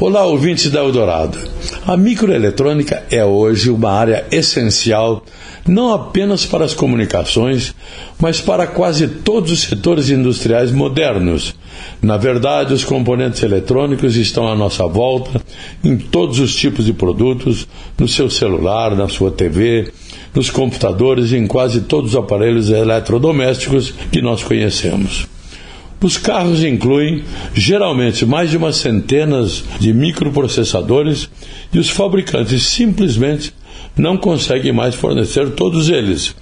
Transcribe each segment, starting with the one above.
Olá, ouvintes da Eldorado. A microeletrônica é hoje uma área essencial não apenas para as comunicações, mas para quase todos os setores industriais modernos. Na verdade, os componentes eletrônicos estão à nossa volta em todos os tipos de produtos, no seu celular, na sua TV, nos computadores e em quase todos os aparelhos eletrodomésticos que nós conhecemos. Os carros incluem geralmente mais de umas centenas de microprocessadores e os fabricantes simplesmente não conseguem mais fornecer todos eles.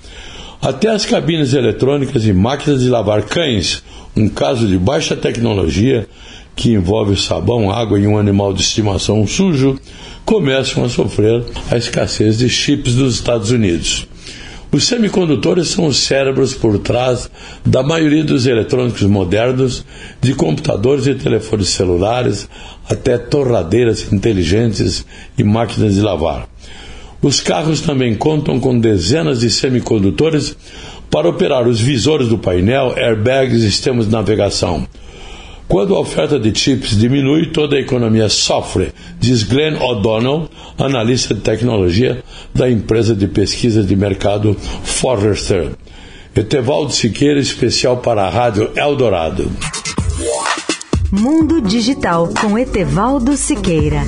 Até as cabines eletrônicas e máquinas de lavar cães, um caso de baixa tecnologia que envolve sabão, água e um animal de estimação sujo, começam a sofrer a escassez de chips dos Estados Unidos. Os semicondutores são os cérebros por trás da maioria dos eletrônicos modernos, de computadores e telefones celulares até torradeiras inteligentes e máquinas de lavar. Os carros também contam com dezenas de semicondutores para operar os visores do painel, airbags e sistemas de navegação. Quando a oferta de chips diminui, toda a economia sofre, diz Glenn O'Donnell, analista de tecnologia da empresa de pesquisa de mercado Forrester. Etevaldo Siqueira, especial para a Rádio Eldorado. Mundo Digital com Etevaldo Siqueira.